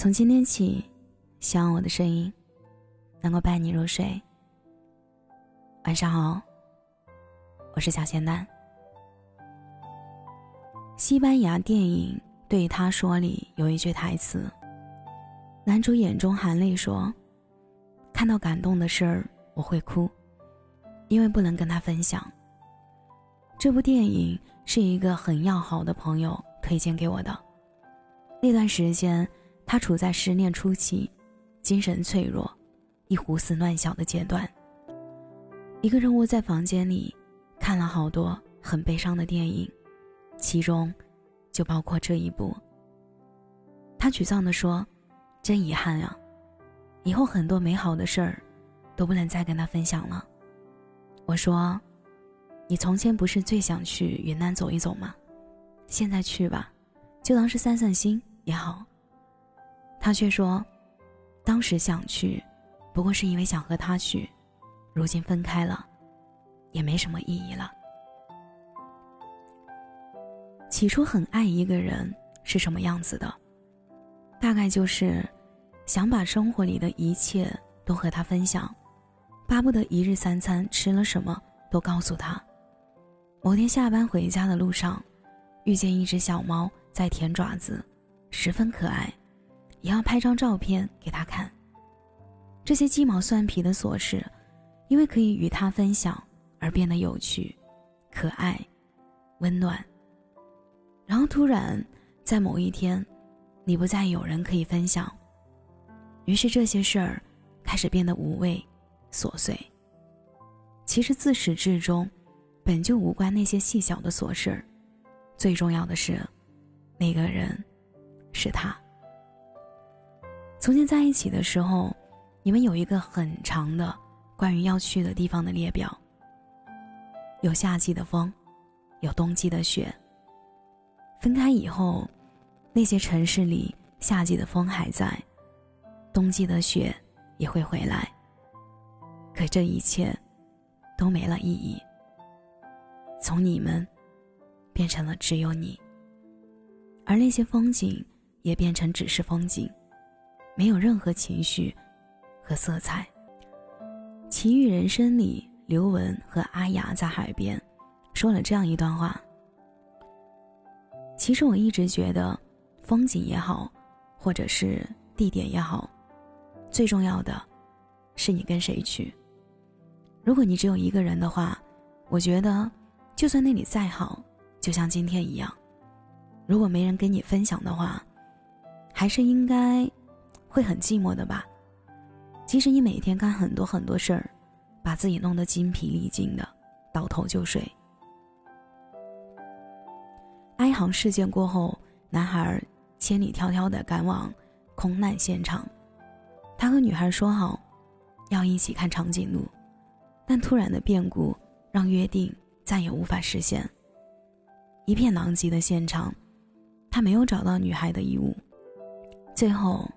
从今天起，希望我的声音能够伴你入睡。晚上好，我是小仙丹。西班牙电影《对他说》里有一句台词，男主眼中含泪说：“看到感动的事儿，我会哭，因为不能跟他分享。”这部电影是一个很要好的朋友推荐给我的。那段时间，他处在失恋初期，精神脆弱，一胡思乱想的阶段。一个人窝在房间里，看了好多很悲伤的电影，其中就包括这一部。他沮丧地说：“真遗憾啊，以后很多美好的事儿都不能再跟他分享了。”我说。你从前不是最想去云南走一走吗？现在去吧，就当是散散心也好。他却说，当时想去，不过是因为想和他去，如今分开了，也没什么意义了。起初很爱一个人是什么样子的？大概就是想把生活里的一切都和他分享，巴不得一日三餐吃了什么都告诉他。某天下班回家的路上，遇见一只小猫在舔爪子，十分可爱，也要拍张照片给他看。这些鸡毛蒜皮的琐事，因为可以与他分享而变得有趣、可爱、温暖。然后突然，在某一天，你不再有人可以分享，于是这些事儿开始变得无味、琐碎。其实自始至终。本就无关那些细小的琐事儿，最重要的是，那个人是他。从前在一起的时候，你们有一个很长的关于要去的地方的列表。有夏季的风，有冬季的雪。分开以后，那些城市里夏季的风还在，冬季的雪也会回来。可这一切都没了意义。从你们，变成了只有你，而那些风景也变成只是风景，没有任何情绪和色彩。《奇遇人生》里，刘雯和阿雅在海边说了这样一段话：“其实我一直觉得，风景也好，或者是地点也好，最重要的，是你跟谁去。如果你只有一个人的话，我觉得。”就算那里再好，就像今天一样，如果没人跟你分享的话，还是应该会很寂寞的吧。即使你每天干很多很多事儿，把自己弄得精疲力尽的，倒头就睡。哀航事件过后，男孩千里迢迢的赶往空难现场，他和女孩说好要一起看长颈鹿，但突然的变故让约定。再也无法实现。一片狼藉的现场，他没有找到女孩的衣物，最后，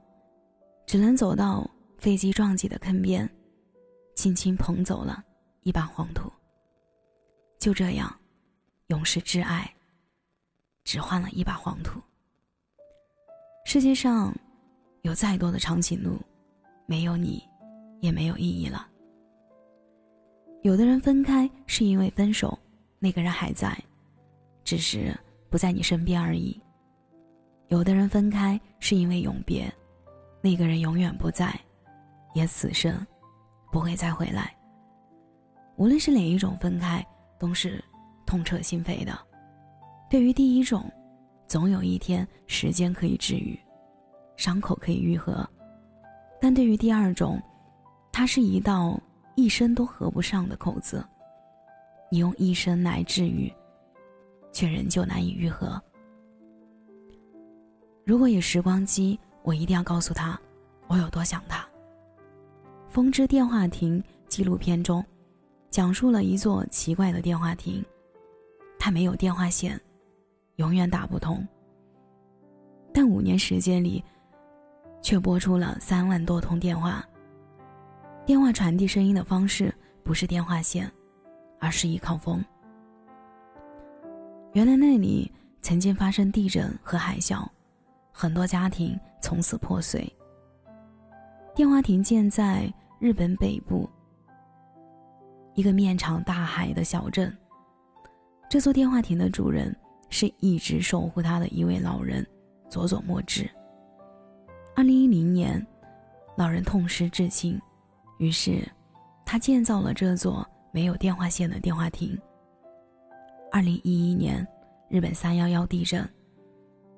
只能走到飞机撞击的坑边，轻轻捧走了一把黄土。就这样，永世挚爱，只换了一把黄土。世界上，有再多的长颈鹿，没有你，也没有意义了。有的人分开是因为分手。那个人还在，只是不在你身边而已。有的人分开是因为永别，那个人永远不在，也此生不会再回来。无论是哪一种分开，都是痛彻心扉的。对于第一种，总有一天时间可以治愈，伤口可以愈合；但对于第二种，它是一道一生都合不上的口子。你用一生来治愈，却仍旧难以愈合。如果有时光机，我一定要告诉他，我有多想他。《风之电话亭》纪录片中，讲述了一座奇怪的电话亭，它没有电话线，永远打不通。但五年时间里，却拨出了三万多通电话。电话传递声音的方式不是电话线。而是依靠风。原来那里曾经发生地震和海啸，很多家庭从此破碎。电话亭建在日本北部一个面朝大海的小镇。这座电话亭的主人是一直守护他的一位老人佐佐木志。二零一零年，老人痛失至亲，于是他建造了这座没有电话线的电话亭。二零一一年，日本三幺幺地震，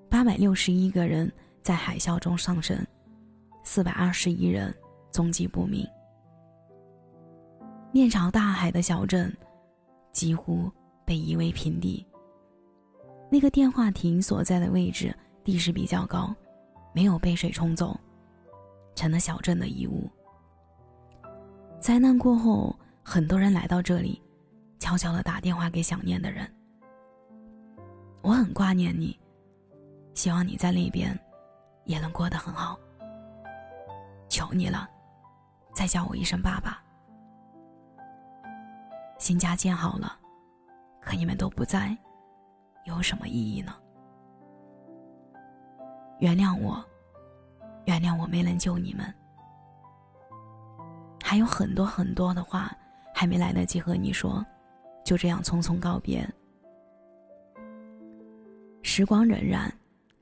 八百六十一个人在海啸中丧生。四百二十一人踪迹不明。面朝大海的小镇，几乎被夷为平地。那个电话亭所在的位置地势比较高，没有被水冲走，成了小镇的遗物。灾难过后，很多人来到这里，悄悄的打电话给想念的人。我很挂念你，希望你在那边也能过得很好。求你了，再叫我一声爸爸。新家建好了，可你们都不在，有什么意义呢？原谅我，原谅我没能救你们。还有很多很多的话还没来得及和你说，就这样匆匆告别。时光荏苒，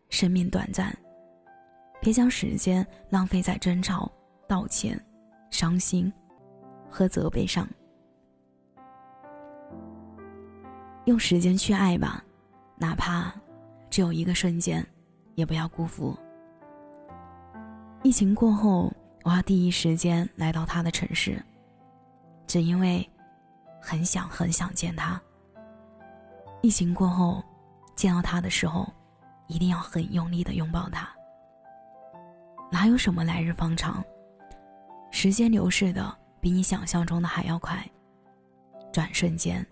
生命短暂。别将时间浪费在争吵、道歉、伤心和责备上。用时间去爱吧，哪怕只有一个瞬间，也不要辜负。疫情过后，我要第一时间来到他的城市，只因为很想很想见他。疫情过后，见到他的时候，一定要很用力的拥抱他。哪有什么来日方长？时间流逝的比你想象中的还要快，转瞬间，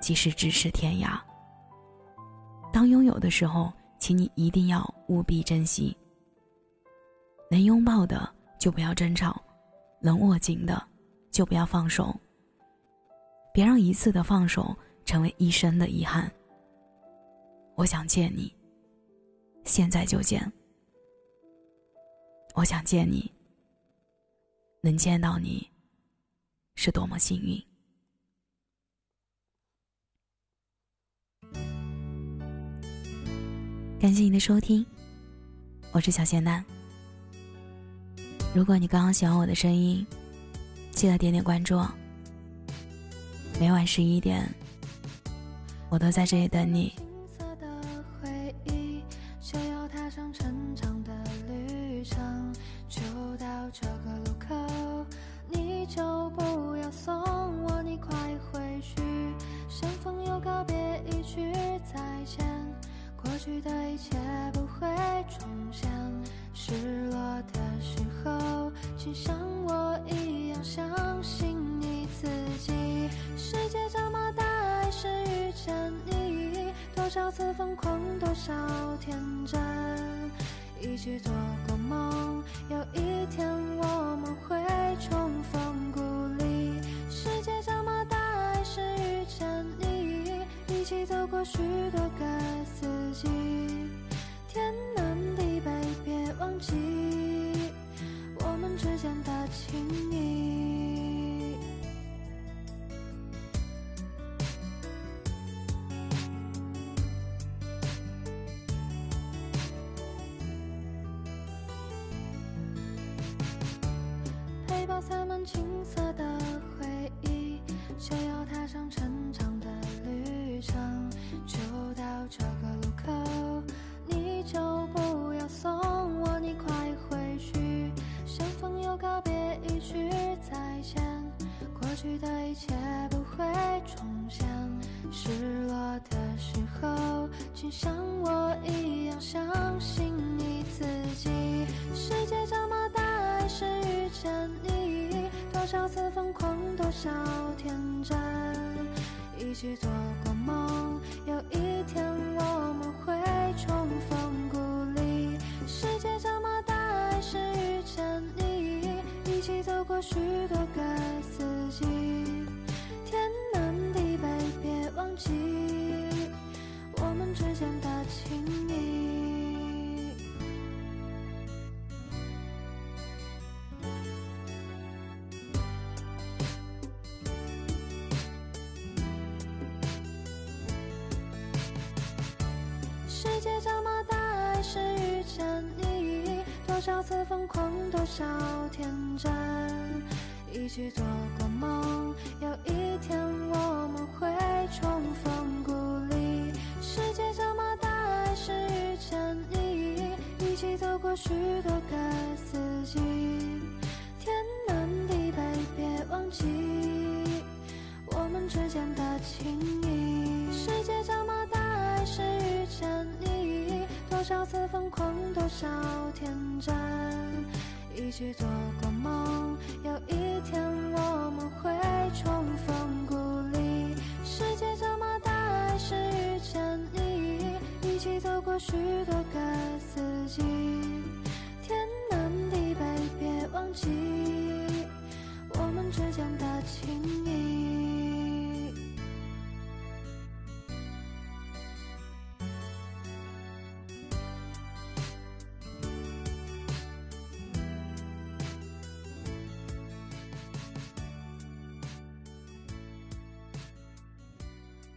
即是咫尺天涯。当拥有的时候，请你一定要务必珍惜。能拥抱的就不要争吵，能握紧的就不要放手。别让一次的放手成为一生的遗憾。我想见你，现在就见。我想见你，能见到你，是多么幸运。感谢你的收听，我是小仙男。如果你刚刚喜欢我的声音，记得点点关注。每晚十一点，我都在这里等你。去的一切不会重现，失落的时候，请像我一样相信你自己。世界这么大，还是遇见你，多少次疯狂，多少天真，一起做过梦，葉さん。天真一起做过梦有一天我们会重逢故里。世界这么大还是遇见你一起走过许多个次疯狂，多少天真，一起做过梦，有一天我们会重逢故里。世界这么大，还是遇见你，一起走过许多个四季。天南地北，别忘记我们之间的情多少次疯狂多少天真一起做过梦有一天我们会重逢故里世界这么大还是遇见你一起走过许多个四季